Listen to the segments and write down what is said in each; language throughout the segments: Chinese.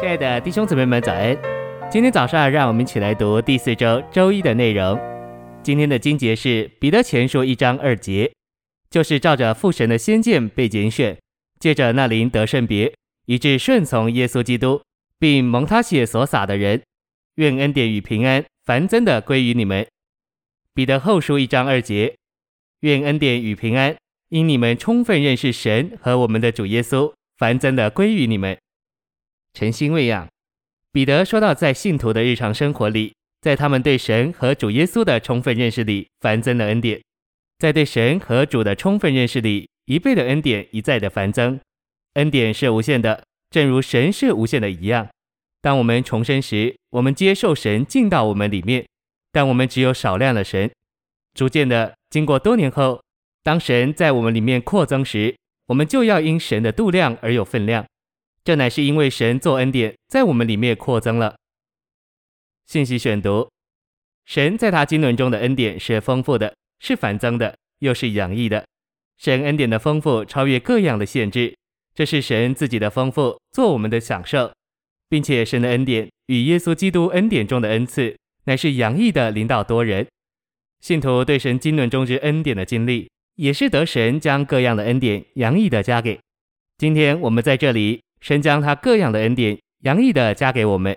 亲爱的弟兄姊妹们，早安！今天早上，让我们一起来读第四周周一的内容。今天的经节是彼得前书一章二节，就是照着父神的先见被拣选，借着那灵得圣别，以致顺从耶稣基督，并蒙他血所洒的人，愿恩典与平安繁增的归于你们。彼得后书一章二节，愿恩典与平安因你们充分认识神和我们的主耶稣，繁增的归于你们。诚心喂养，彼得说到，在信徒的日常生活里，在他们对神和主耶稣的充分认识里，繁增了恩典；在对神和主的充分认识里，一倍的恩典一再的繁增。恩典是无限的，正如神是无限的一样。当我们重生时，我们接受神进到我们里面，但我们只有少量的神。逐渐的，经过多年后，当神在我们里面扩增时，我们就要因神的度量而有分量。这乃是因为神做恩典在我们里面扩增了。信息选读：神在他经纶中的恩典是丰富的，是繁增的，又是洋溢的。神恩典的丰富超越各样的限制，这是神自己的丰富，做我们的享受，并且神的恩典与耶稣基督恩典中的恩赐，乃是洋溢的临到多人。信徒对神经纶中之恩典的经历，也是得神将各样的恩典洋溢的加给。今天我们在这里。神将他各样的恩典洋溢的加给我们，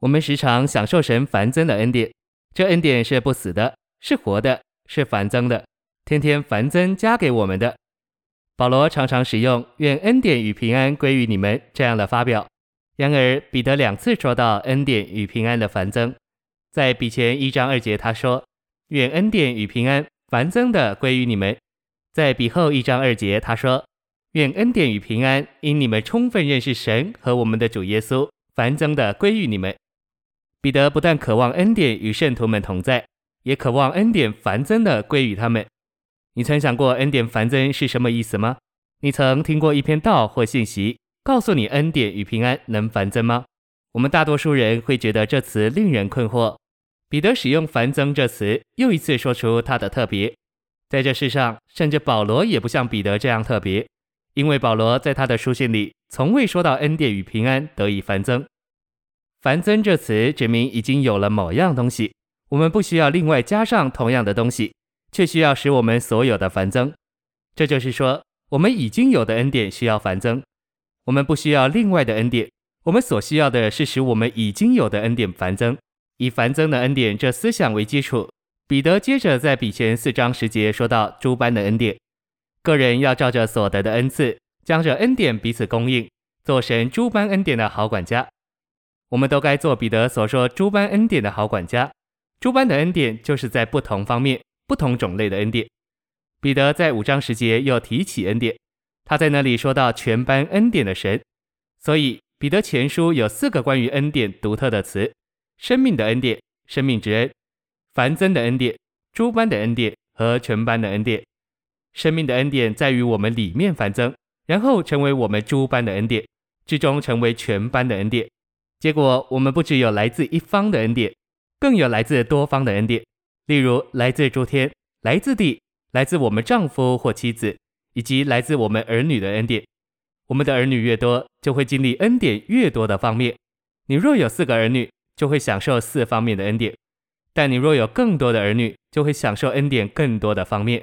我们时常享受神繁增的恩典。这恩典是不死的，是活的，是繁增的，天天繁增加给我们的。保罗常常使用“愿恩典与平安归于你们”这样的发表。然而彼得两次说到恩典与平安的繁增，在彼前一章二节他说：“愿恩典与平安繁增的归于你们。”在彼后一章二节他说。愿恩典与平安因你们充分认识神和我们的主耶稣，繁增的归于你们。彼得不但渴望恩典与圣徒们同在，也渴望恩典繁增的归于他们。你曾想过恩典繁增是什么意思吗？你曾听过一篇道或信息告诉你恩典与平安能繁增吗？我们大多数人会觉得这词令人困惑。彼得使用繁增这词，又一次说出它的特别。在这世上，甚至保罗也不像彼得这样特别。因为保罗在他的书信里从未说到恩典与平安得以繁增。繁增这词指明已经有了某样东西，我们不需要另外加上同样的东西，却需要使我们所有的繁增。这就是说，我们已经有的恩典需要繁增，我们不需要另外的恩典，我们所需要的是使我们已经有的恩典繁增。以繁增的恩典这思想为基础，彼得接着在彼前四章十节说到诸般的恩典。个人要照着所得的恩赐，将这恩典彼此供应，做神诸般恩典的好管家。我们都该做彼得所说诸般恩典的好管家。诸般的恩典就是在不同方面、不同种类的恩典。彼得在五章十节又提起恩典，他在那里说到全般恩典的神。所以彼得前书有四个关于恩典独特的词：生命的恩典、生命之恩、繁增的恩典、诸般的恩典和全般的恩典。生命的恩典在于我们里面繁增，然后成为我们诸般的恩典，最终成为全般的恩典。结果，我们不只有来自一方的恩典，更有来自多方的恩典。例如，来自诸天、来自地、来自我们丈夫或妻子，以及来自我们儿女的恩典。我们的儿女越多，就会经历恩典越多的方面。你若有四个儿女，就会享受四方面的恩典；但你若有更多的儿女，就会享受恩典更多的方面。